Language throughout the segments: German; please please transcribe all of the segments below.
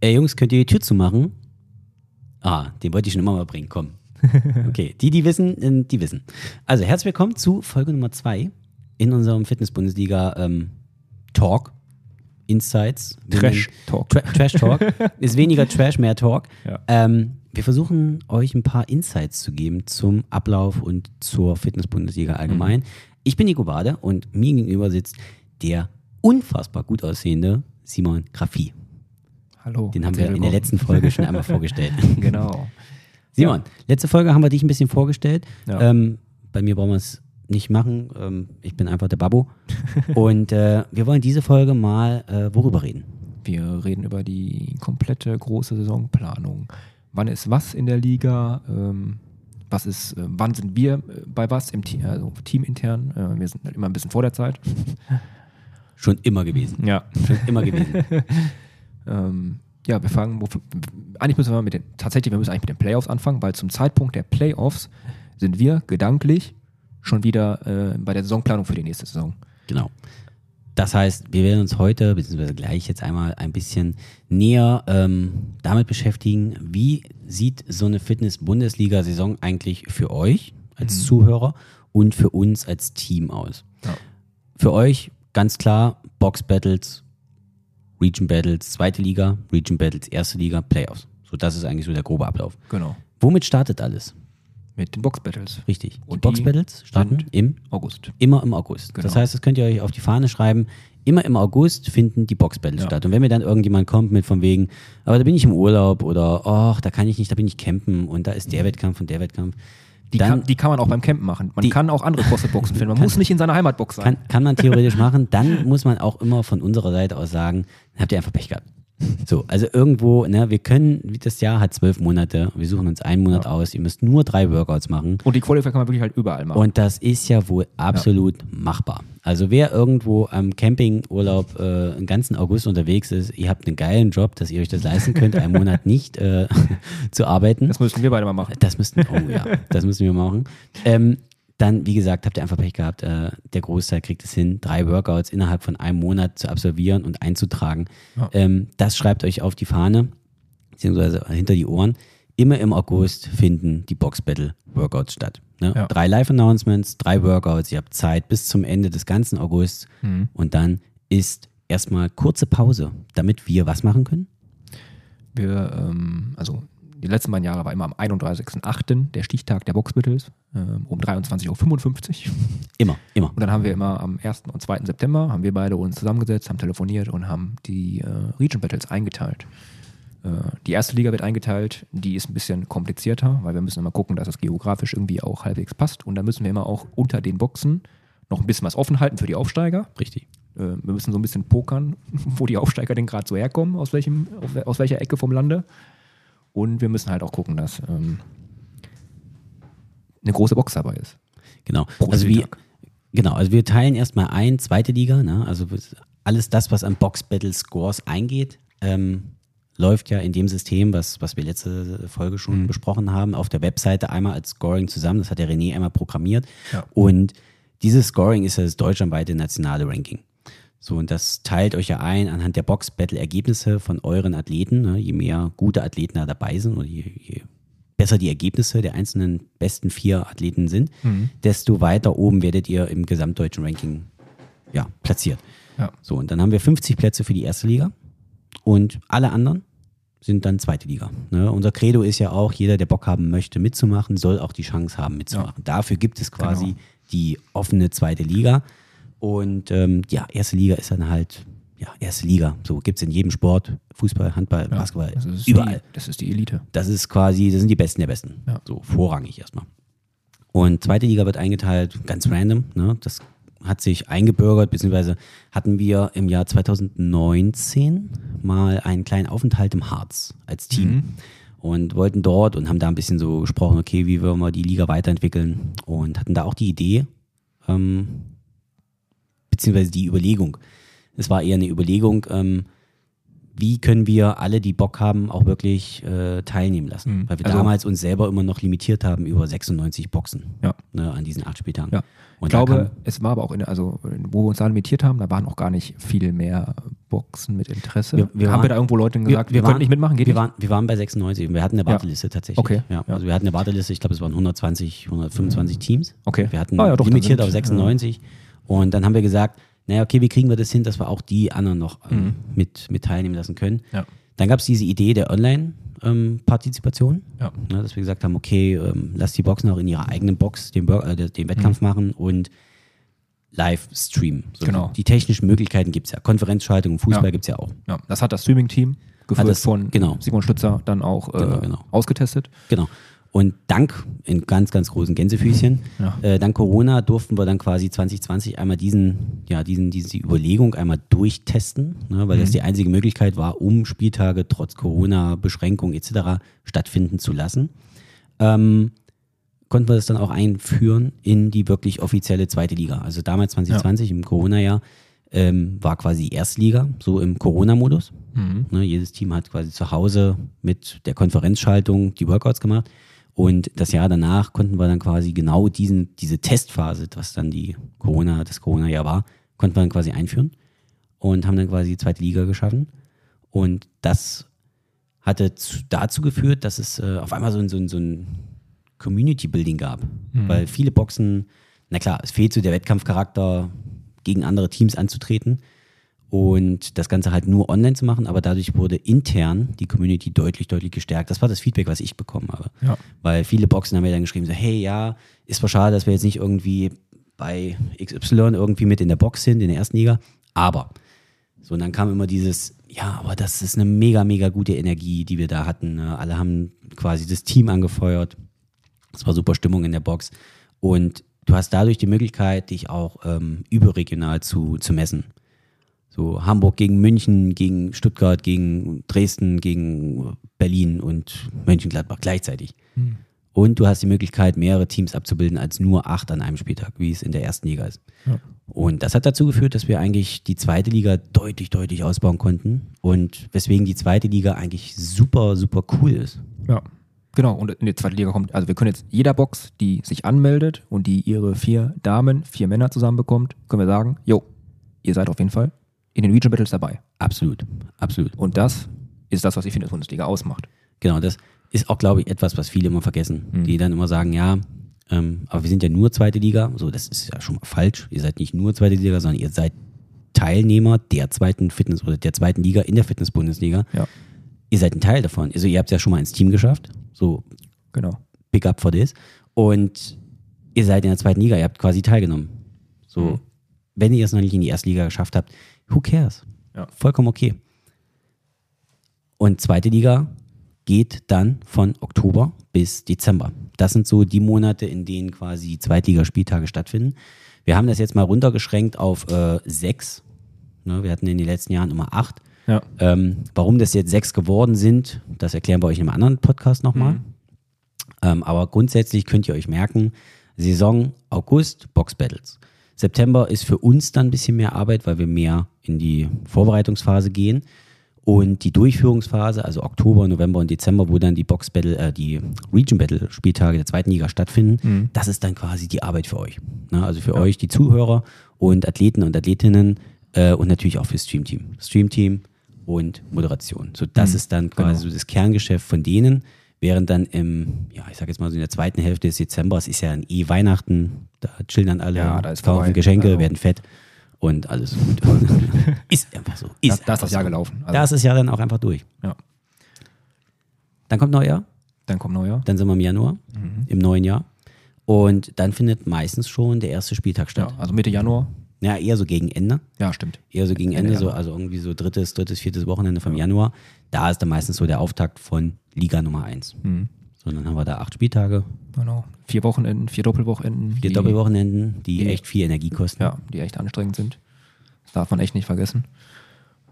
Ey Jungs, könnt ihr die Tür zumachen? Ah, den wollte ich schon immer mal bringen, komm. Okay, die, die wissen, äh, die wissen. Also herzlich willkommen zu Folge Nummer zwei in unserem Fitness-Bundesliga ähm. Insights. Trash Talk. Tra Trash Talk. Ist weniger Trash, mehr Talk. Ja. Ähm, wir versuchen euch ein paar Insights zu geben zum Ablauf und zur Fitness-Bundesliga allgemein. Ich bin Nico Bade und mir gegenüber sitzt der unfassbar gut aussehende Simon Graffi. Hallo. Den haben wir in der letzten Folge schon einmal vorgestellt. Genau. Simon, letzte Folge haben wir dich ein bisschen vorgestellt. Ja. Ähm, bei mir brauchen wir es nicht machen. Ähm, ich bin einfach der Babbo. Und äh, wir wollen diese Folge mal äh, worüber reden? Wir reden über die komplette große Saisonplanung. Wann ist was in der Liga? Ähm, was ist, äh, wann sind wir äh, bei was im Team, also teamintern? Äh, wir sind halt immer ein bisschen vor der Zeit. Schon immer gewesen. Ja. Schon immer gewesen. Ähm, ja, wir fangen, eigentlich müssen wir mit den, tatsächlich, wir müssen eigentlich mit den Playoffs anfangen, weil zum Zeitpunkt der Playoffs sind wir gedanklich schon wieder äh, bei der Saisonplanung für die nächste Saison. Genau. Das heißt, wir werden uns heute, beziehungsweise gleich jetzt einmal ein bisschen näher ähm, damit beschäftigen, wie sieht so eine Fitness-Bundesliga-Saison eigentlich für euch als Zuhörer und für uns als Team aus. Ja. Für euch ganz klar Box Battles, Region Battles, zweite Liga, Region Battles, erste Liga, Playoffs. So, das ist eigentlich so der grobe Ablauf. Genau. Womit startet alles? Mit den Box Battles. Richtig. Die Und Box die Battles starten im August. Immer im August. Genau. Das heißt, das könnt ihr euch auf die Fahne schreiben. Immer im August finden die Box Battles Ja. statt. Und wenn mir dann irgendjemand kommt mit von wegen, aber da bin ich im Urlaub oder ach, da kann ich nicht, da bin ich campen und da ist der Wettkampf und der Wettkampf. Die, dann kann, die kann man auch beim Campen machen. Man Die- kann auch andere CrossFit-Boxen finden. Man muss nicht in seiner Heimatbox sein. kann, kann man theoretisch machen. Dann muss man auch immer von unserer Seite aus sagen, habt ihr einfach Pech gehabt. So, also irgendwo, ne, wir können, das Jahr hat zwölf Monate, wir suchen uns einen Monat aus, ihr müsst nur drei Workouts machen. Und die Qualifier kann man wirklich halt überall machen. Und das ist ja wohl absolut machbar. Also wer irgendwo am Campingurlaub äh, den ganzen August unterwegs ist, ihr habt einen geilen Job, dass ihr euch das leisten könnt, einen Monat nicht äh, zu arbeiten. das müssen wir beide mal machen. Das müssten, oh ja, das müssen wir machen. Ähm, dann, wie gesagt, habt ihr einfach Pech gehabt. Äh, der Großteil kriegt es hin, drei Workouts innerhalb von einem Monat zu absolvieren und einzutragen. Ja. Ähm, das schreibt euch auf die Fahne, beziehungsweise hinter die Ohren. Immer im August finden die Box Battle Workouts statt. Ne? Ja. Drei Live-Announcements, drei Workouts. Ihr habt Zeit bis zum Ende des ganzen Augusts. Mhm. Und dann ist erstmal kurze Pause, damit wir was machen können. Wir, ähm, also die letzten beiden Jahre war immer am 31.08. der Stichtag der Boxbattles ähm, um 23.55 Uhr. Immer, immer. Und dann haben wir immer am 1. und 2. September, haben wir beide uns zusammengesetzt, haben telefoniert und haben die äh, Region Battles eingeteilt. Äh, die erste Liga wird eingeteilt, die ist ein bisschen komplizierter, weil wir müssen immer gucken, dass das geografisch irgendwie auch halbwegs passt. Und dann müssen wir immer auch unter den Boxen noch ein bisschen was offen halten für die Aufsteiger. Richtig. Äh, wir müssen so ein bisschen pokern, wo die Aufsteiger denn gerade so herkommen, aus, welchem, aus welcher Ecke vom Lande. Und wir müssen halt auch gucken, dass ähm, eine große Box dabei ist. Genau. Pro Also wir, genau, also wir teilen erstmal ein, zweite Liga, ne? Also alles das, was an Box Battle Scores eingeht, ähm, läuft ja in dem System, was, was wir letzte Folge schon Mhm. besprochen haben, auf der Webseite einmal als Scoring zusammen. Das hat der René einmal programmiert. Ja. Und dieses Scoring ist ja das deutschlandweite nationale Ranking. So, und das teilt euch ja ein anhand der Box-Battle-Ergebnisse von euren Athleten. Ne? Je mehr gute Athleten da dabei sind oder je, je besser die Ergebnisse der einzelnen besten vier Athleten sind, Mhm. desto weiter oben werdet ihr im gesamtdeutschen Ranking ja, platziert. Ja. So, und dann haben wir 50 Plätze für die erste Liga und alle anderen sind dann zweite Liga. Ne? Unser Credo ist ja auch, jeder, der Bock haben möchte, mitzumachen, soll auch die Chance haben, mitzumachen. Dafür gibt es quasi Genau. die offene zweite Liga. Und ähm, ja, erste Liga ist dann halt, ja, erste Liga. So gibt es in jedem Sport, Fußball, Handball, Basketball, das ist überall. Die, das ist die Elite. Das ist quasi, das sind die Besten der Besten. Ja. So vorrangig erstmal. Und zweite Liga wird eingeteilt, ganz random. Ne? Das hat sich eingebürgert, beziehungsweise hatten wir im Jahr 2019 mal einen kleinen Aufenthalt im Harz als Team. Mhm. Und wollten dort und haben da ein bisschen so gesprochen, okay, wie wollen wir die Liga weiterentwickeln. Und hatten da auch die Idee, ähm, beziehungsweise die Überlegung. Es war eher eine Überlegung, ähm, wie können wir alle, die Bock haben, auch wirklich äh, teilnehmen lassen. Mhm. Weil wir Also- damals uns selber immer noch limitiert haben über 96 Boxen Ja. ne, an diesen acht Spieltagen. Ja. Und ich glaube, es war aber auch in, also wo wir uns da limitiert haben, da waren auch gar nicht viel mehr Boxen mit Interesse. Wir- wir haben waren- wir da irgendwo Leuten gesagt, wir, könnt nicht mitmachen, geht wir nicht? Waren, wir waren bei 96 und wir hatten eine Ja. Warteliste tatsächlich. Okay. Ja, Ja. Also wir hatten eine Warteliste, ich glaube, es waren 120, 125 Teams. Okay. Wir hatten Ah ja, doch, limitiert sind- auf 96 und dann haben wir gesagt, naja, okay, wie kriegen wir das hin, dass wir auch die anderen noch ähm, mit, mit teilnehmen lassen können. Ja. Dann gab es diese Idee der Online-Partizipation, Ja. ne, dass wir gesagt haben, okay, ähm, lass die Boxen auch in ihrer eigenen Box den, Bur- äh, den- Wettkampf machen und live streamen. So, Mhm. Genau. Die technischen Möglichkeiten gibt es ja. Konferenzschaltung im Fußball Ja. gibt es ja auch. Ja, das hat das Streaming-Team, geführt das- von genau. Simon Stützer, dann auch äh, Genau, genau. ausgetestet. Genau. Und dank, in ganz, ganz großen Gänsefüßchen, Ja. äh, dank Corona durften wir dann quasi 2020 einmal diesen, ja, diesen, diese Überlegung einmal durchtesten, ne, weil Mhm. das die einzige Möglichkeit war, um Spieltage trotz Corona-Beschränkungen etc. stattfinden zu lassen. Ähm, konnten wir das dann auch einführen in die wirklich offizielle zweite Liga. Also damals 2020 im Corona-Jahr ähm, war quasi Erstliga, so im Corona-Modus. Ne, jedes Team hat quasi zu Hause mit der Konferenzschaltung die Workouts gemacht. Und das Jahr danach konnten wir dann quasi genau diesen, diese Testphase, was dann die Corona, das Corona-Jahr war, konnten wir dann quasi einführen und haben dann quasi die zweite Liga geschaffen. Und das hatte zu, dazu geführt, dass es äh, auf einmal so ein, so ein, so ein Community-Building gab. Weil viele Boxen, na klar, es fehlt so der Wettkampfcharakter, gegen andere Teams anzutreten und das Ganze halt nur online zu machen, aber dadurch wurde intern die Community deutlich, deutlich gestärkt. Das war das Feedback, was ich bekommen habe. Ja. Weil viele Boxen haben mir dann geschrieben, so, hey, ja, ist zwar schade, dass wir jetzt nicht irgendwie bei XY irgendwie mit in der Box sind, in der ersten Liga, aber so, und dann kam immer dieses, ja, aber das ist eine mega, mega gute Energie, die wir da hatten. Ne? Alle haben quasi das Team angefeuert. Es war super Stimmung in der Box. Und du hast dadurch die Möglichkeit, dich auch ähm, überregional zu, zu messen. So Hamburg gegen München, gegen Stuttgart, gegen Dresden, gegen Berlin und Mönchengladbach gleichzeitig. Und du hast die Möglichkeit, mehrere Teams abzubilden als nur acht an einem Spieltag, wie es in der ersten Liga ist. Und das hat dazu geführt, dass wir eigentlich die zweite Liga deutlich, deutlich ausbauen konnten. Und weswegen die zweite Liga eigentlich super, super cool ist. Ja. Genau, und in die zweite Liga kommt, also wir können jetzt jeder Box, die sich anmeldet und die ihre vier Damen, vier Männer zusammenbekommt, können wir sagen, jo, ihr seid auf jeden Fall in den Region Battles dabei. Absolut, absolut. Und das ist das, was die Fitness-Bundesliga ausmacht. Genau, das ist auch, glaube ich, etwas, was viele immer vergessen. Die dann immer sagen, ja, ähm, aber wir sind ja nur zweite Liga. So, das ist ja schon mal falsch. Ihr seid nicht nur zweite Liga, sondern ihr seid Teilnehmer der zweiten Fitness- oder der zweiten Liga in der Fitness-Bundesliga. Ja, Ihr seid ein Teil davon. Also ihr habt es ja schon mal ins Team geschafft. So, genau. Pick up for this. Und ihr seid in der zweiten Liga, ihr habt quasi teilgenommen. So, Mhm. Wenn ihr es noch nicht in die erste Liga geschafft habt, who cares? Ja. Vollkommen okay. Und zweite Liga geht dann von Oktober bis Dezember. Das sind so die Monate, in denen quasi Zweitligaspieltage stattfinden. Wir haben das jetzt mal runtergeschränkt auf äh, sechs. Ne, wir hatten in den letzten Jahren immer acht. Ja. Ähm, warum das jetzt sechs geworden sind, das erklären wir euch in einem anderen Podcast nochmal. Ähm, aber grundsätzlich könnt ihr euch merken, Saison August, Box Battles. September ist für uns dann ein bisschen mehr Arbeit, weil wir mehr in die Vorbereitungsphase gehen. Und die Durchführungsphase, also Oktober, November und Dezember, wo dann die Box Battle, äh, die Region Battle Spieltage der zweiten Liga stattfinden, das ist dann quasi die Arbeit für euch. Ne? Also für euch, die Zuhörer und Athleten und Athletinnen äh, und natürlich auch fürs Streamteam. Streamteam und Moderation. So, das ist dann quasi so das Kerngeschäft von denen. Während dann im, ja, ich sag jetzt mal so in der zweiten Hälfte des Dezembers ist ja dann eh Weihnachten, da chillen dann alle, Ja, da kaufen vorbei. Geschenke, Also- werden fett und alles gut. ist einfach so. Da, Ist da ist das Jahr so. gelaufen. Also, Da ist das Jahr dann auch einfach durch. ja. Dann kommt Neujahr, Dann kommt Neujahr. dann sind wir im Januar, Mhm. im neuen Jahr. Und dann findet meistens schon der erste Spieltag statt. Ja, also Mitte Januar. Ja, eher so gegen Ende. Ja, stimmt. Eher so gegen Ende, Ende so, also irgendwie so drittes, drittes, viertes Wochenende vom Januar. Da ist dann meistens so der Auftakt von Liga Nummer 1. Mhm. So, dann haben wir da acht Spieltage, Genau. Vier Wochenenden, vier Doppelwochenenden. vier die- Doppelwochenenden, die, die- echt viel Energie kosten. Ja, die echt anstrengend sind. Das darf man echt nicht vergessen.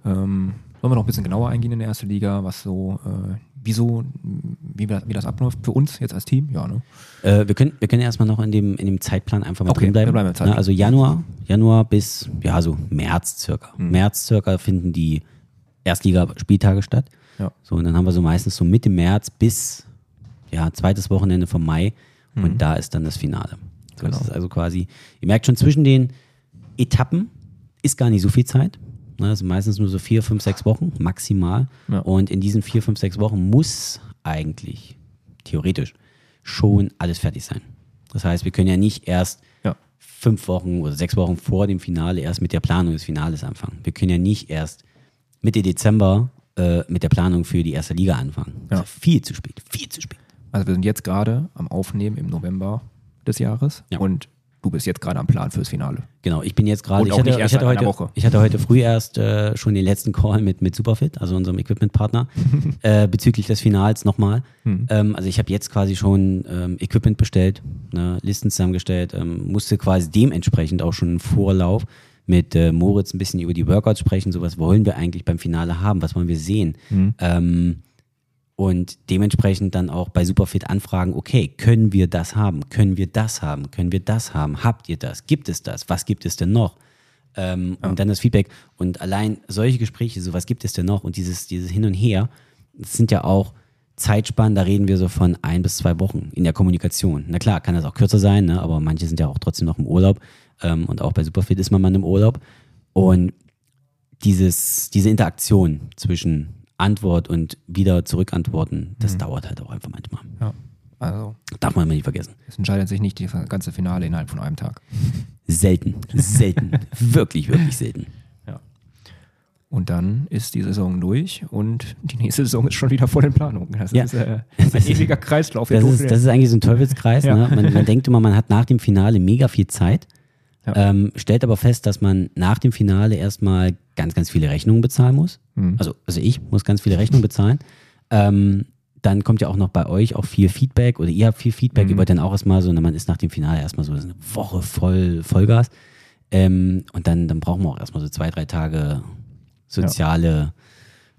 Ähm, sollen wir noch ein bisschen genauer eingehen in der ersten Liga, was so, äh, wieso, wie, wie das abläuft für uns jetzt als Team? Ja, ne? Äh, wir, können, wir können erstmal noch in dem, in dem Zeitplan einfach mal Okay, drin bleiben. Zeitplan. Ne, also Januar, Januar bis, ja, so März circa. Mhm. März circa finden die Erstligaspieltage statt. Ja. So, und dann haben wir so meistens so Mitte März bis ja, zweites Wochenende vom Mai und da ist dann das Finale. So, Genau. Das ist also quasi, ihr merkt schon, zwischen den Etappen ist gar nicht so viel Zeit. Ne, Das sind meistens nur so vier, fünf, sechs Wochen maximal. Ja. Und in diesen vier, fünf, sechs Wochen muss eigentlich theoretisch schon alles fertig sein. Das heißt, wir können ja nicht erst Ja. fünf Wochen oder sechs Wochen vor dem Finale erst mit der Planung des Finales anfangen. Wir können ja nicht erst Mitte Dezember äh, mit der Planung für die erste Liga anfangen. Ja. ist viel zu spät, viel zu spät. Also wir sind jetzt gerade am Aufnehmen im November des Jahres Ja. und du bist jetzt gerade am Plan fürs Finale. Genau, ich bin jetzt gerade, ich hatte, ich, hatte heute, Woche. ich hatte heute früh erst äh, schon den letzten Call mit, mit Superfit, also unserem Equipment-Partner, äh, bezüglich des Finals nochmal. Hm. Ähm, also ich habe jetzt quasi schon ähm, Equipment bestellt, ne, Listen zusammengestellt, ähm, musste quasi dementsprechend auch schon im Vorlauf mit äh, Moritz ein bisschen über die Workouts sprechen, so was wollen wir eigentlich beim Finale haben, was wollen wir sehen. Hm. Ähm, und dementsprechend dann auch bei Superfit anfragen, okay, können wir das haben? Können wir das haben? Können wir das haben? Habt ihr das? Gibt es das? Was gibt es denn noch? Ähm, Und dann das Feedback. Und allein solche Gespräche, so was gibt es denn noch? Und dieses, dieses Hin und Her, das sind ja auch Zeitspannen, da reden wir so von ein bis zwei Wochen in der Kommunikation. Na klar, kann das auch kürzer sein, ne? aber manche sind ja auch trotzdem noch im Urlaub. Ähm, und auch bei Superfit ist man mal im Urlaub. Und dieses, diese Interaktion zwischen Antwort und wieder zurückantworten, das dauert halt auch einfach manchmal. Ja. Also Darf man immer nicht vergessen. es entscheidet sich nicht das ganze Finale innerhalb von einem Tag. Selten, selten, wirklich, wirklich selten. Ja. Und dann ist die Saison durch und die nächste Saison ist schon wieder voll in Planung. Das Ja. ist äh, ein ewiger Kreislauf. Das ist, das ist eigentlich so ein Teufelskreis. Ja. Ne? Man, man denkt immer, man hat nach dem Finale mega viel Zeit, Ja. ähm, stellt aber fest, dass man nach dem Finale erstmal ganz, ganz viele Rechnungen bezahlen muss. Mhm. Also, also ich muss ganz viele Rechnungen bezahlen. Ähm, dann kommt ja auch noch bei euch auch viel Feedback oder ihr habt viel Feedback. Mhm. Ihr wollt dann auch erstmal so, man ist nach dem Finale erstmal so eine Woche voll Vollgas. Ähm, und dann, dann brauchen wir auch erstmal so zwei, drei Tage soziale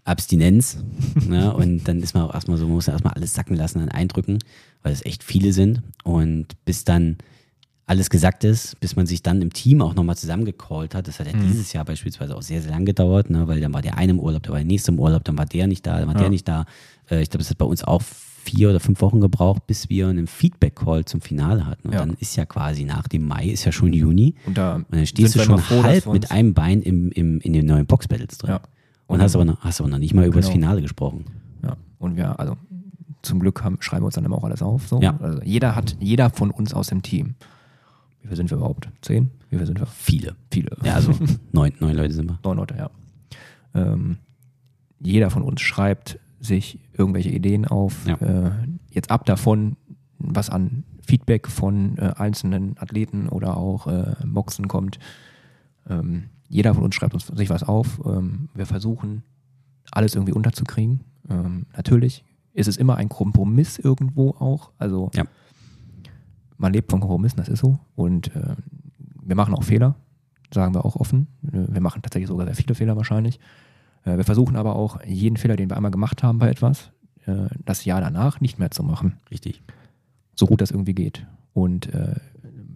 Abstinenz. ne? Und dann ist man auch erstmal so, man muss ja erstmal alles sacken lassen an Eindrücken, weil es echt viele sind. Und bis dann alles gesagt ist, bis man sich dann im Team auch nochmal zusammengecallt hat. Das hat ja dieses Jahr beispielsweise auch sehr, sehr lang gedauert, ne? weil dann war der eine im Urlaub, dann war der nächste im Urlaub, dann war der nicht da, dann war der nicht da. Äh, ich glaube, es hat bei uns auch vier oder fünf Wochen gebraucht, bis wir einen Feedback-Call zum Finale hatten. Und Ja. dann ist ja quasi nach dem Mai, ist ja schon Juni. Und da Und dann stehst du schon froh, halb mit einem Bein im, im, in den neuen Box-Battles drin. Ja. Und hast aber, noch, hast aber noch nicht mal über das Genau. Finale gesprochen. Ja, und wir, also zum Glück haben, schreiben wir uns dann immer auch alles auf. So. Ja. Also jeder hat, jeder von uns aus dem Team. Wie viel sind wir überhaupt? Zehn? Wie viel sind wir? Viele. Viele. Ja, also neun, neun Leute sind wir. Neun Leute, ja. Ähm, jeder von uns schreibt sich irgendwelche Ideen auf. Ja. Äh, jetzt ab davon, was an Feedback von äh, einzelnen Athleten oder auch äh, Boxen kommt. Ähm, jeder von uns schreibt uns sich was auf. Ähm, wir versuchen, alles irgendwie unterzukriegen. Ähm, natürlich ist es immer ein Kompromiss irgendwo auch. Also Ja. Man lebt von Kompromissen, das ist so. Und äh, wir machen auch Fehler, sagen wir auch offen. Äh, Wir machen tatsächlich sogar sehr viele Fehler wahrscheinlich. Äh, Wir versuchen aber auch jeden Fehler, den wir einmal gemacht haben bei etwas, äh, das Jahr danach nicht mehr zu machen, Richtig. so gut das irgendwie geht. Und äh,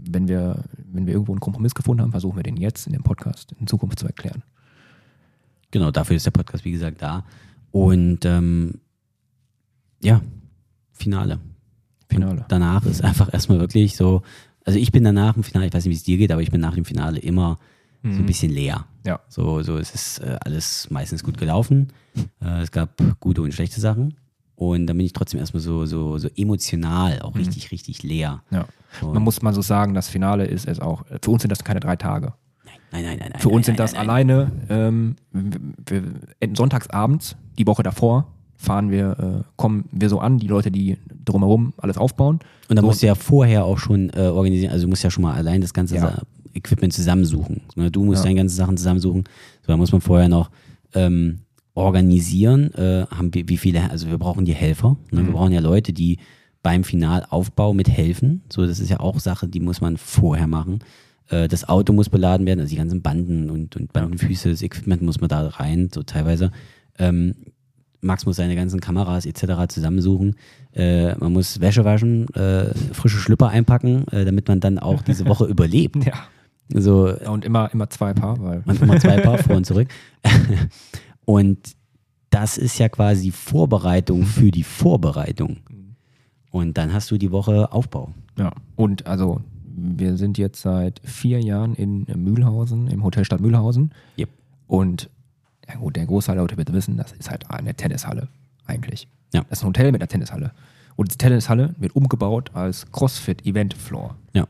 wenn wir, wenn wir irgendwo einen Kompromiss gefunden haben, versuchen wir den jetzt in dem Podcast in Zukunft zu erklären. Genau, dafür ist der Podcast, wie gesagt, da. Und ähm, ja, Finale. Finale. Und danach ist einfach erstmal wirklich so, also ich bin danach im Finale, ich weiß nicht, wie es dir geht, aber ich bin nach dem Finale immer so ein bisschen leer. Ja. So, so es ist äh, alles meistens gut gelaufen. Äh, es gab gute und schlechte Sachen. Und dann bin ich trotzdem erstmal so, so, so emotional auch richtig, richtig leer. Ja. So. Man muss mal so sagen, das Finale ist es auch, für uns sind das keine drei Tage. Nein, nein, nein, nein. Für nein, uns sind nein, das nein, nein. alleine, ähm, wir, wir, sonntagsabends, die Woche davor, fahren wir, äh, kommen wir so an, die Leute, die drumherum alles aufbauen. Und dann So- musst du ja vorher auch schon äh, organisieren, also du musst ja schon mal allein das ganze Ja. Equipment zusammensuchen. Ne? Du musst Ja. deine ganzen Sachen zusammensuchen. So, da muss man vorher noch ähm, organisieren. Äh, haben wir, wie viele, also wir brauchen die Helfer. Ne? Mhm. Wir brauchen ja Leute, die beim Finalaufbau mithelfen. So, das ist ja auch Sache, die muss man vorher machen. Äh, das Auto muss beladen werden, also die ganzen Banden und, und Bandenfüße, das Equipment muss man da rein, so teilweise. Ähm, Max muss seine ganzen Kameras etc. zusammensuchen. Äh, man muss Wäsche waschen, äh, frische Schlüpper einpacken, äh, damit man dann auch diese Woche überlebt. Ja. So, Und immer, immer zwei Paar, weil man immer zwei Paar vor und zurück. und das ist ja quasi Vorbereitung für die Vorbereitung. Und dann hast du die Woche Aufbau. Ja. Und also, wir sind jetzt seit vier Jahren in Mühlhausen, im Hotel Stadt Mühlhausen. Yep. Und ja gut, der Großteil der Leute wird wissen, das ist halt eine Tennishalle eigentlich. Ja. Das ist ein Hotel mit einer Tennishalle. Und die Tennishalle wird umgebaut als CrossFit Event Floor. Ja.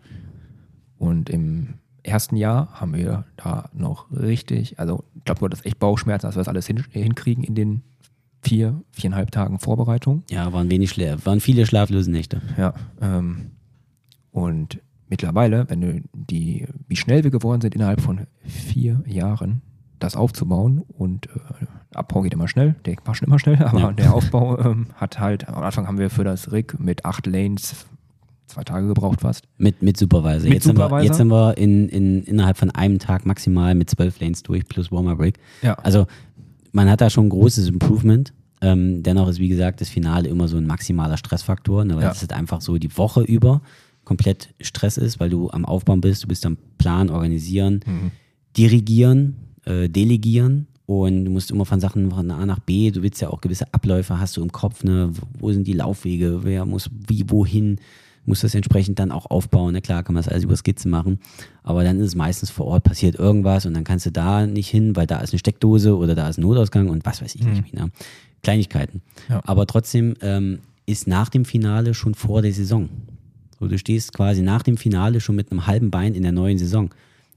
Und im ersten Jahr haben wir da noch richtig, also ich glaube, du hattest echt Bauchschmerzen, dass wir das alles hin, hinkriegen in den vier, viereinhalb Tagen Vorbereitung. Ja, waren wenig Schla waren viele schlaflose Nächte. Ja. Ähm, und mittlerweile, wenn du die, wie schnell wir geworden sind, innerhalb von vier Jahren das aufzubauen und äh, Abbau geht immer schnell, der war schon immer schnell, aber Ja. der Aufbau ähm, hat halt, am Anfang haben wir für das Rig mit acht Lanes zwei Tage gebraucht fast. Mit, mit Supervisor. Mit jetzt, Sind wir, Supervisor? jetzt sind wir in, in, innerhalb von einem Tag maximal mit zwölf Lanes durch plus Warmer Break. Ja. Also man hat da schon ein großes Improvement. Ähm, dennoch ist, wie gesagt, das Finale immer so ein maximaler Stressfaktor, ne, weil Ja. es halt einfach so die Woche über komplett Stress ist, weil du am Aufbauen bist, du bist am Plan, organisieren, Mhm. dirigieren, äh, delegieren und du musst immer von Sachen von A nach B, du willst ja auch gewisse Abläufe, hast du im Kopf, ne, wo sind die Laufwege, wer muss wie, wohin, muss das entsprechend dann auch aufbauen. Na klar, kann man das alles über Skizzen machen, aber dann ist es meistens vor Ort, passiert irgendwas und dann kannst du da nicht hin, weil da ist eine Steckdose oder da ist ein Notausgang und was weiß ich nicht. Ne? Kleinigkeiten. Ja. Aber trotzdem ähm, ist nach dem Finale schon vor der Saison. So, du stehst quasi nach dem Finale schon mit einem halben Bein in der neuen Saison.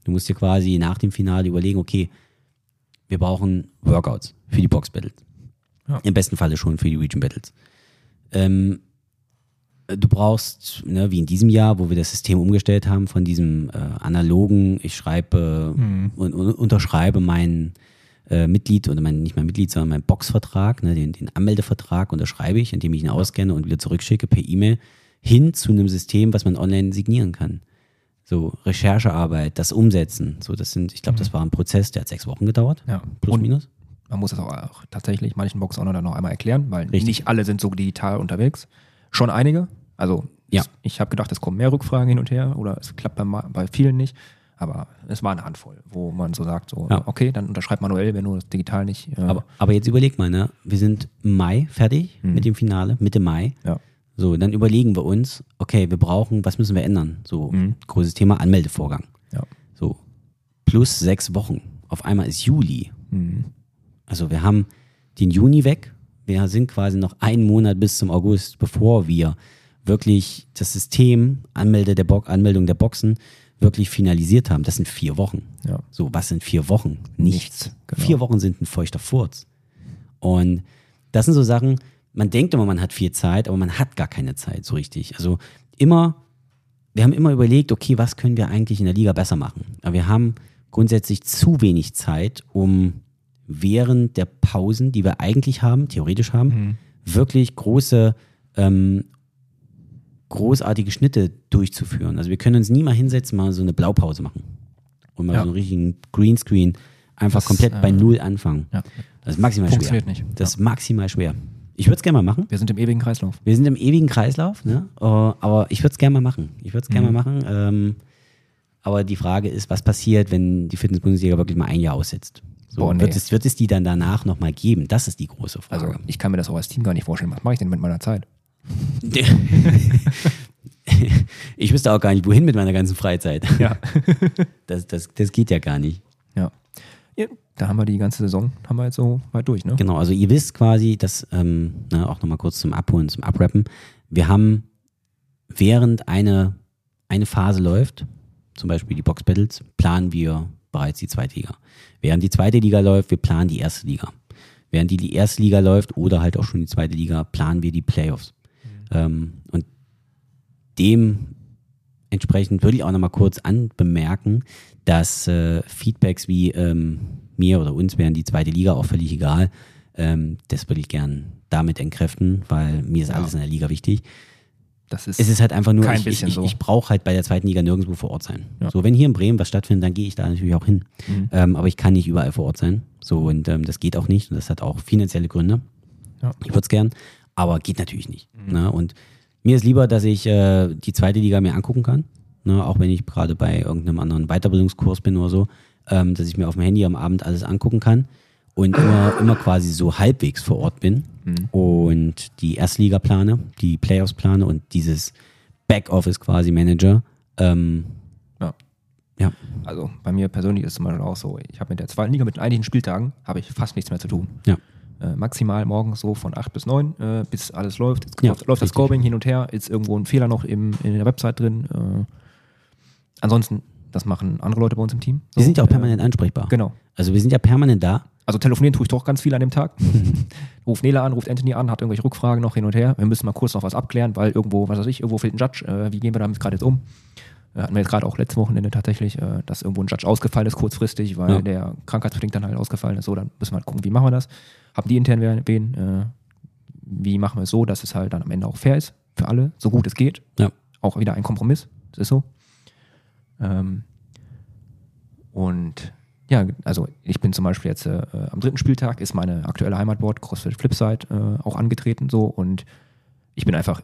Du musst dir quasi nach dem Finale überlegen, okay, wir brauchen Workouts für die Box Battles. Ja. Im besten Falle schon für die Region Battles. Ähm, du brauchst, ne, wie in diesem Jahr, wo wir das System umgestellt haben, von diesem äh, analogen, ich schreibe und, und unterschreibe mein äh, Mitglied oder mein, nicht mein Mitglied, sondern mein Boxvertrag, ne, den, den Anmeldevertrag unterschreibe ich, indem ich ihn ausscanne und wieder zurückschicke per E-Mail, hin zu einem System, was man online signieren kann. So Recherchearbeit, das Umsetzen. So, das sind, ich glaube, das war ein Prozess, der hat sechs Wochen gedauert. Ja. Plus Und minus. man muss das auch, auch tatsächlich manchen Boxownern dann noch einmal erklären, weil Richtig. nicht alle sind so digital unterwegs. Schon einige. Also Ja. es- ich habe gedacht, es kommen mehr Rückfragen hin und her oder es klappt bei, bei vielen nicht. Aber es war eine Handvoll, wo man so sagt, so, Ja. okay, dann unterschreib manuell, wenn du das digital nicht. Äh, Aber, aber jetzt überleg mal, ne? Wir sind Mai fertig Mhm. mit dem Finale, Mitte Mai. ja. So, dann überlegen wir uns, okay, wir brauchen, was müssen wir ändern? So, Mhm. großes Thema Anmeldevorgang. Ja. So, plus sechs Wochen. Auf einmal ist Juli. Mhm. Also wir haben den Juni weg. Wir sind quasi noch einen Monat bis zum August, bevor wir wirklich das System Anmelde der Bo Anmeldung der Boxen wirklich finalisiert haben. Das sind vier Wochen. Ja. So, was sind vier Wochen? Nichts. Nichts, genau. Vier Wochen sind ein feuchter Furz. Und das sind so Sachen, man denkt immer, man hat viel Zeit, aber man hat gar keine Zeit so richtig. Also immer, wir haben immer überlegt, okay, was können wir eigentlich in der Liga besser machen? Aber wir haben grundsätzlich zu wenig Zeit, um während der Pausen, die wir eigentlich haben, theoretisch haben, wirklich große, ähm, großartige Schnitte durchzuführen. Also wir können uns nie mal hinsetzen, mal so eine Blaupause machen. Und mal Ja. so einen richtigen Greenscreen einfach Das, komplett bei äh, Null anfangen. Ja. Das ist maximal schwer. Funktioniert nicht. Das ist maximal schwer. Ich würde es gerne mal machen. Wir sind im ewigen Kreislauf. Wir sind im ewigen Kreislauf, ne? Äh, aber ich würde es gerne mal machen. Ich würde es gerne Mhm. mal machen. Ähm, aber die Frage ist, was passiert, wenn die Fitness-Bundesliga wirklich mal ein Jahr aussetzt? So, Boah, nee. wird, es, wird es die dann danach nochmal geben? Das ist die große Frage. Also ich kann mir das auch als Team gar nicht vorstellen. Was mache ich denn mit meiner Zeit? ich wüsste auch gar nicht, wohin mit meiner ganzen Freizeit. Ja. Das, das, das geht ja gar nicht. ja. Da haben wir die ganze Saison, haben wir jetzt so weit durch, ne? Genau, also ihr wisst quasi, dass, ähm, ne, auch nochmal kurz zum Abholen, zum Abrappen, wir haben während eine, eine Phase läuft, zum Beispiel die Box Battles, planen wir bereits die zweite Liga. Während die zweite Liga läuft, wir planen die erste Liga. Während die, die erste Liga läuft oder halt auch schon die zweite Liga, planen wir die Playoffs. Ähm, und dementsprechend würde ich auch nochmal kurz anbemerken, dass äh, Feedbacks wie ähm, mir oder uns wären die zweite Liga auch völlig egal. Ähm, das würde ich gern damit entkräften, weil mir ist Ja. alles in der Liga wichtig. Das ist, Es ist halt einfach nur, ich, ich, ich, ich brauche halt bei der zweiten Liga nirgendwo vor Ort sein. Ja. So, wenn hier in Bremen was stattfindet, dann gehe ich da natürlich auch hin. Mhm. Ähm, aber ich kann nicht überall vor Ort sein. So, und ähm, das geht auch nicht. Und das hat auch finanzielle Gründe. Ja. Ich würde es gern, aber geht natürlich nicht. Mhm. Ne? Und mir ist lieber, dass ich äh, die zweite Liga mir angucken kann. Ne? Auch wenn ich gerade bei irgendeinem anderen Weiterbildungskurs bin oder so, ähm, dass ich mir auf dem Handy am Abend alles angucken kann. und immer, immer quasi so halbwegs vor Ort bin Mhm. und die Erstliga plane, die Playoffs plane und dieses Backoffice quasi Manager. Ähm, Ja. ja, Also bei mir persönlich ist es zum Beispiel auch so, ich habe mit der zweiten Liga, mit einigen Spieltagen, habe ich fast nichts mehr zu tun. ja, maximal morgens so von 8 bis 9, äh, bis alles läuft. Jetzt Ja, läuft, läuft das richtig. Scoring hin und her, ist irgendwo ein Fehler noch im, in der Website drin. Äh, ansonsten, das machen andere Leute bei uns im Team. So, wir sind ja auch äh, permanent ansprechbar. Genau. Also wir sind ja permanent da. Also telefonieren tue ich doch ganz viel an dem Tag. ruft Nela an, ruft Anthony an, hat irgendwelche Rückfragen noch hin und her. Wir müssen mal kurz noch was abklären, weil irgendwo, was weiß ich, irgendwo fehlt ein Judge. Äh, wie gehen wir damit gerade jetzt um? Äh, hatten wir jetzt gerade auch letztes Wochenende tatsächlich, äh, dass irgendwo ein Judge ausgefallen ist kurzfristig, weil Ja. der krankheitsbedingt dann halt ausgefallen ist. So, dann müssen wir halt gucken, wie machen wir das? Haben die intern wen? wen äh, wie machen wir es so, dass es halt dann am Ende auch fair ist für alle, so gut es geht. Ja. Auch wieder ein Kompromiss, das ist so. Ähm, und ja, also ich bin zum Beispiel jetzt äh, am dritten Spieltag ist meine aktuelle Heimatboard CrossFit Flipside äh, auch angetreten so und ich bin einfach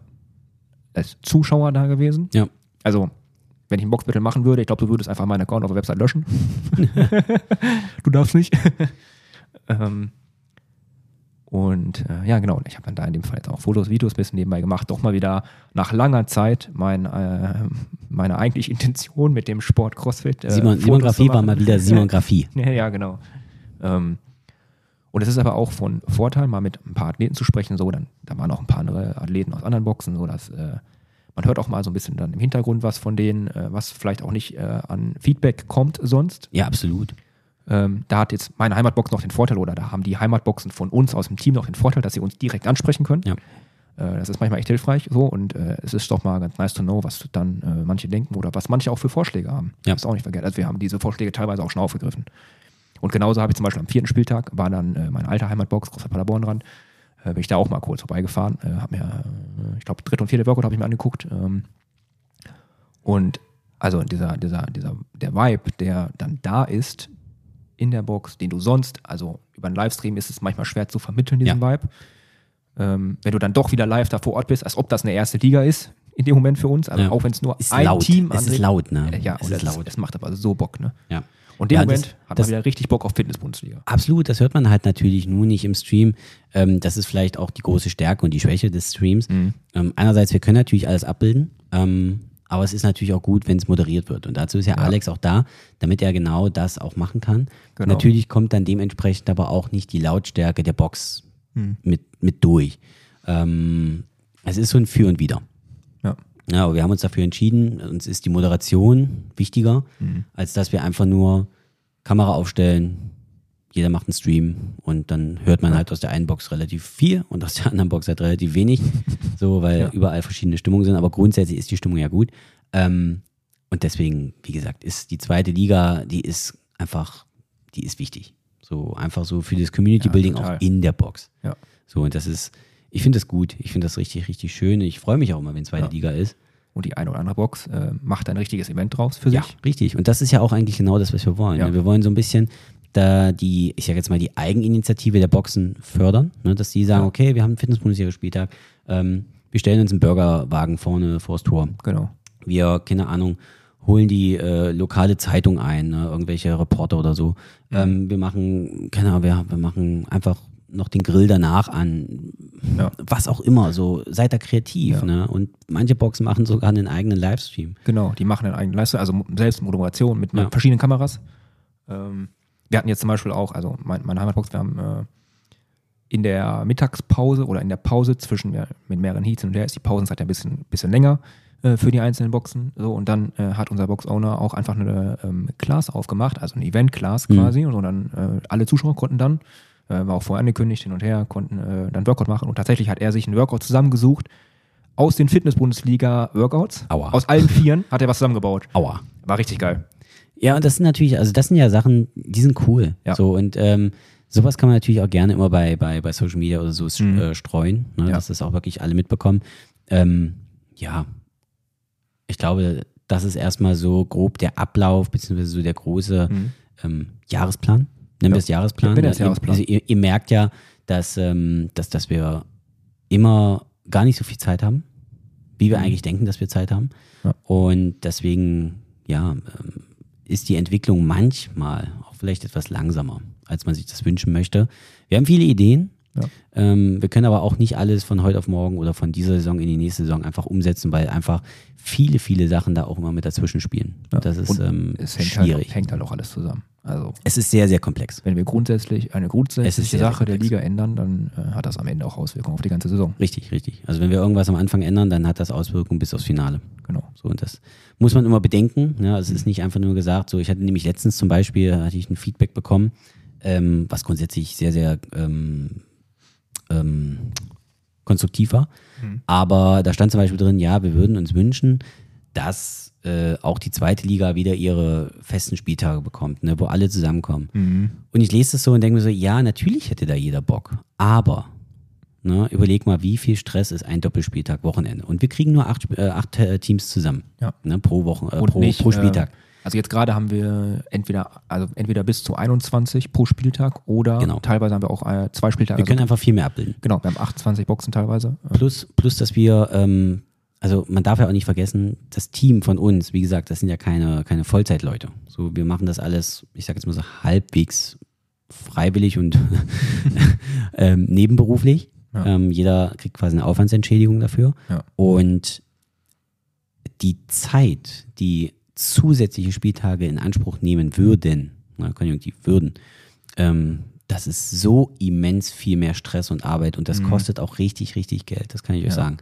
als Zuschauer da gewesen. Ja. Also wenn ich ein Boxbattle machen würde, ich glaube, du würdest einfach meinen Account auf der Website löschen. du darfst nicht. ähm, und äh, ja, genau, ich habe dann da in dem Fall jetzt auch Fotos, Videos ein bisschen nebenbei gemacht. Doch mal wieder nach langer Zeit mein, äh, meine eigentliche Intention mit dem Sport CrossFit. Äh, Simon, zu war mal wieder Simografie. Ja, ja, genau. Ähm, und es ist aber auch von Vorteil, mal mit ein paar Athleten zu sprechen. So, dann, da waren auch ein paar andere Athleten aus anderen Boxen, so dass äh, man hört auch mal so ein bisschen dann im Hintergrund was von denen, äh, was vielleicht auch nicht äh, an Feedback kommt sonst. Ja, absolut. Ähm, da hat jetzt meine Heimatbox noch den Vorteil, oder da haben die Heimatboxen von uns aus dem Team noch den Vorteil, dass sie uns direkt ansprechen können. Ja. Äh, das ist manchmal echt hilfreich so und äh, es ist doch mal ganz nice to know, was dann äh, manche denken oder was manche auch für Vorschläge haben. Ja. Das ist auch nicht verkehrt. Also wir haben diese Vorschläge teilweise auch schon aufgegriffen. Und genauso habe ich zum Beispiel am vierten Spieltag, war dann äh, meine alte Heimatbox, Großer Paderborn dran, bin ich da auch mal kurz vorbeigefahren, äh, habe mir, äh, ich glaube, dritte und vierte Workout habe ich mir angeguckt. Ähm, und also dieser, dieser, dieser, der Vibe, der dann da ist in der Box, den du sonst, also über einen Livestream ist es manchmal schwer zu vermitteln, diesen Ja. Vibe. Ähm, wenn du dann doch wieder live da vor Ort bist, als ob das eine erste Liga ist, in dem Moment für uns, also Ja. auch wenn es nur Ist ein laut. Team Es ist laut, ne? Äh, Ja, Es und ist laut. es macht aber so Bock, ne? Ja. Und in dem Ja, Moment das- hat man wieder richtig Bock auf Fitness-Bundesliga. Absolut, das hört man halt natürlich nur nicht im Stream. Ähm, das ist vielleicht auch die große Stärke und die Schwäche des Streams. Mhm. Ähm, einerseits, wir können natürlich alles abbilden, ähm, aber es ist natürlich auch gut, wenn es moderiert wird. Und dazu ist ja, Ja. Alex auch da, damit er genau das auch machen kann. Genau. Natürlich kommt dann dementsprechend aber auch nicht die Lautstärke der Box Mhm. mit, mit durch. Ähm, es ist so ein Für und Wider. Ja. Ja, aber wir haben uns dafür entschieden, uns ist die Moderation wichtiger, Mhm. als dass wir einfach nur Kamera aufstellen, jeder macht einen Stream und dann hört man halt aus der einen Box relativ viel und aus der anderen Box halt relativ wenig, so, weil Ja. überall verschiedene Stimmungen sind, aber grundsätzlich ist die Stimmung ja gut. Ähm, und deswegen, wie gesagt, ist die zweite Liga, die ist einfach, die ist wichtig. So einfach so für das Community Ja, Building total. auch in der Box. Ja. So, und das ist, ich finde das gut. Ich finde das richtig, richtig schön. Ich freue mich auch immer, wenn zweite Ja. Liga ist. Und die eine oder andere Box äh, macht ein richtiges Event draus für Ja, sich. richtig. Und das ist ja auch eigentlich genau das, was wir wollen. Ja. ne? Wir wollen so ein bisschen da die, ich sage jetzt mal, die Eigeninitiative der Boxen fördern, ne? dass die sagen, Ja. okay, wir haben einen Fitness-Bundesliga-Spieltag, ähm, wir stellen uns einen Burgerwagen vorne vors Tor. Genau. Wir, keine Ahnung, holen die äh, lokale Zeitung ein, ne? irgendwelche Reporter oder so. Ähm, wir machen, keine Ahnung, wir, wir machen einfach noch den Grill danach an, Ja. was auch immer, so seid da kreativ. Ja. Ne? Und manche Boxen machen sogar einen eigenen Livestream. Genau, die machen eine eigene Leistung, also selbst Moderation mit Ja. verschiedenen Kameras. Ähm, wir hatten jetzt zum Beispiel auch, also mein, meine Heimatbox, wir haben äh, in der Mittagspause oder in der Pause zwischen mit mehreren Heats und der ist die Pausenzeit ja ein bisschen, bisschen länger äh, für die einzelnen Boxen. So, und dann äh, hat unser Box-Owner auch einfach eine ähm, Class aufgemacht, also eine Event-Class Mhm. quasi. Und so dann äh, alle Zuschauer konnten dann, war auch vorher angekündigt, hin und her, konnten äh, dann Workout machen. Und tatsächlich hat er sich einen Workout zusammengesucht aus den Fitness-Bundesliga-Workouts. Aua. Aus allen Vieren hat er was zusammengebaut. Aua. War richtig geil. Ja, und das sind natürlich, also das sind ja Sachen, die sind cool. Ja. So und ähm, sowas kann man natürlich auch gerne immer bei, bei, bei Social Media oder so Mhm. äh, streuen, ne, Ja. dass das auch wirklich alle mitbekommen. Ähm, ja, ich glaube, das ist erstmal so grob der Ablauf, beziehungsweise so der große ähm, Jahresplan. Nennen Ja. wir es Jahresplan. Nennen es Ihr- Jahresplan. Also ihr, ihr merkt ja, dass, ähm, dass, dass wir immer gar nicht so viel Zeit haben, wie wir eigentlich denken, dass wir Zeit haben. Mhm. Ja. Und deswegen, ja, ähm, ist die Entwicklung manchmal auch vielleicht etwas langsamer, als man sich das wünschen möchte. Wir haben viele Ideen. Ja. Ähm, wir können aber auch nicht alles von heute auf morgen oder von dieser Saison in die nächste Saison einfach umsetzen, weil einfach viele, viele Sachen da auch immer mit dazwischen spielen. Ja. Das ist ähm, es hängt schwierig. halt, hängt halt auch alles zusammen. Also Es ist sehr, sehr komplex. wenn wir grundsätzlich eine grundsätzliche Sache der. Liga ändern, dann äh, hat das am Ende auch Auswirkungen auf die ganze Saison. Richtig, richtig. Also wenn wir irgendwas am Anfang ändern, dann hat das Auswirkungen bis aufs Finale. Genau. So, und das muss man immer bedenken. Ja, es ist nicht einfach nur gesagt, so, ich hatte nämlich letztens zum Beispiel, hatte ich ein Feedback bekommen, ähm, was grundsätzlich sehr, sehr ähm, ähm, konstruktiv war. Aber da stand zum Beispiel drin, ja, wir würden uns wünschen, dass äh, auch die zweite Liga wieder ihre festen Spieltage bekommt, ne, wo alle zusammenkommen. Und ich lese das so und denke mir so, ja, natürlich hätte da jeder Bock. Aber Ne, überleg mal, wie viel Stress ist ein Doppelspieltag Wochenende. Und wir kriegen nur acht, äh, acht äh, Teams zusammen. Ja. Ne, pro Woche, äh, pro, nicht, pro Spieltag. Äh, also jetzt gerade haben wir entweder, also entweder bis zu 21 pro Spieltag oder Genau. teilweise haben wir auch äh, zwei Spieltage. wir Also, können einfach viel mehr abbilden. genau, wir haben 28 Boxen teilweise. Plus, plus, dass wir, ähm, also man darf ja auch nicht vergessen, das Team von uns, wie gesagt, das sind ja keine, keine Vollzeitleute. So, wir machen das alles, ich sag jetzt mal so halbwegs freiwillig und ähm, nebenberuflich. Ja. Ähm, jeder kriegt quasi eine Aufwandsentschädigung dafür. Ja. Und die Zeit, die zusätzliche Spieltage in Anspruch nehmen würden, na, Konjunktiv würden, ähm, das ist so immens viel mehr Stress und Arbeit und das kostet auch richtig, richtig Geld. Das kann ich euch Mhm. Ja. sagen.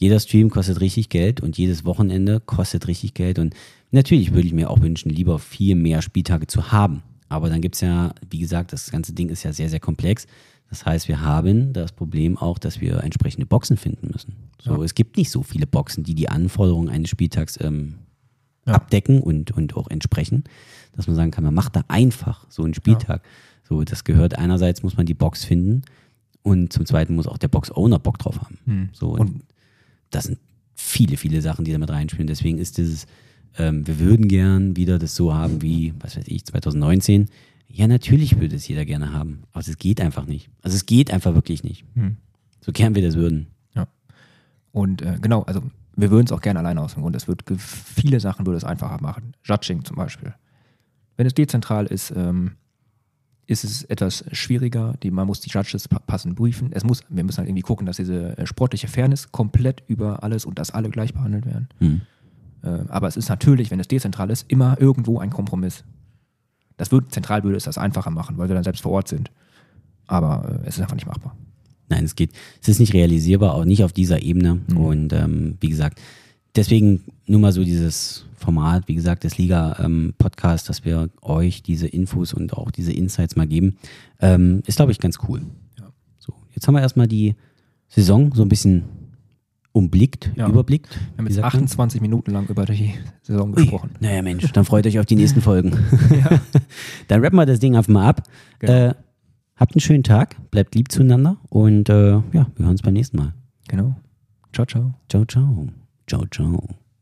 Jeder Stream kostet richtig Geld und jedes Wochenende kostet richtig Geld. Und natürlich würde ich mir auch wünschen, lieber viel mehr Spieltage zu haben. Aber dann gibt's ja, wie gesagt, das ganze Ding ist ja sehr, sehr komplex. Das heißt, wir haben das Problem auch, dass wir entsprechende Boxen finden müssen. So, Ja. es gibt nicht so viele Boxen, die die Anforderungen eines Spieltags ähm, Ja. abdecken und, und auch entsprechen, dass man sagen kann, man macht da einfach so einen Spieltag. So, das gehört einerseits muss man die Box finden und zum zweiten muss auch der Box-Owner Bock drauf haben. Hm. So, und, Und- das sind viele, viele Sachen, die da mit reinspielen. Deswegen ist dieses, ähm, wir würden gern wieder das so haben wie, was weiß ich, 2019. Ja, natürlich würde es jeder gerne haben, aber es geht einfach nicht. Also es geht einfach wirklich nicht. Hm. So gern wir das würden. Ja. Und äh, genau, also wir würden es auch gerne alleine aus dem Grund. Es wird viele Sachen würde es einfacher machen. Judging zum Beispiel. Wenn es dezentral ist, ähm, ist es etwas schwieriger. Die, man muss die Judges pa passend briefen. Es muss, wir müssen halt irgendwie gucken, dass diese äh, sportliche Fairness komplett über alles und dass alle gleich behandelt werden. Hm. Äh, aber es ist natürlich, wenn es dezentral ist, immer irgendwo ein Kompromiss. Das wird zentral würde es das einfacher machen, weil wir dann selbst vor Ort sind. Aber äh, es ist einfach nicht machbar. Nein, es geht. Es ist nicht realisierbar, auch nicht auf dieser Ebene. Und ähm, wie gesagt, deswegen nur mal so dieses Format, wie gesagt, des Liga-Podcasts, dass wir euch diese Infos und auch diese Insights mal geben, ähm, ist, glaube ich, ganz cool. Ja. So, jetzt haben wir erstmal die Saison so ein bisschen umblickt, Ja. überblickt. Wir haben jetzt sagt man? 28 Minuten lang über die Saison Ui, gesprochen. naja, Mensch, dann freut euch auf die nächsten Folgen. dann rappen wir das Ding einfach mal ab. Genau. Äh, habt einen schönen Tag, bleibt lieb zueinander und äh, ja, wir hören uns beim nächsten Mal. Genau. Ciao, ciao. Ciao, ciao. Ciao, ciao.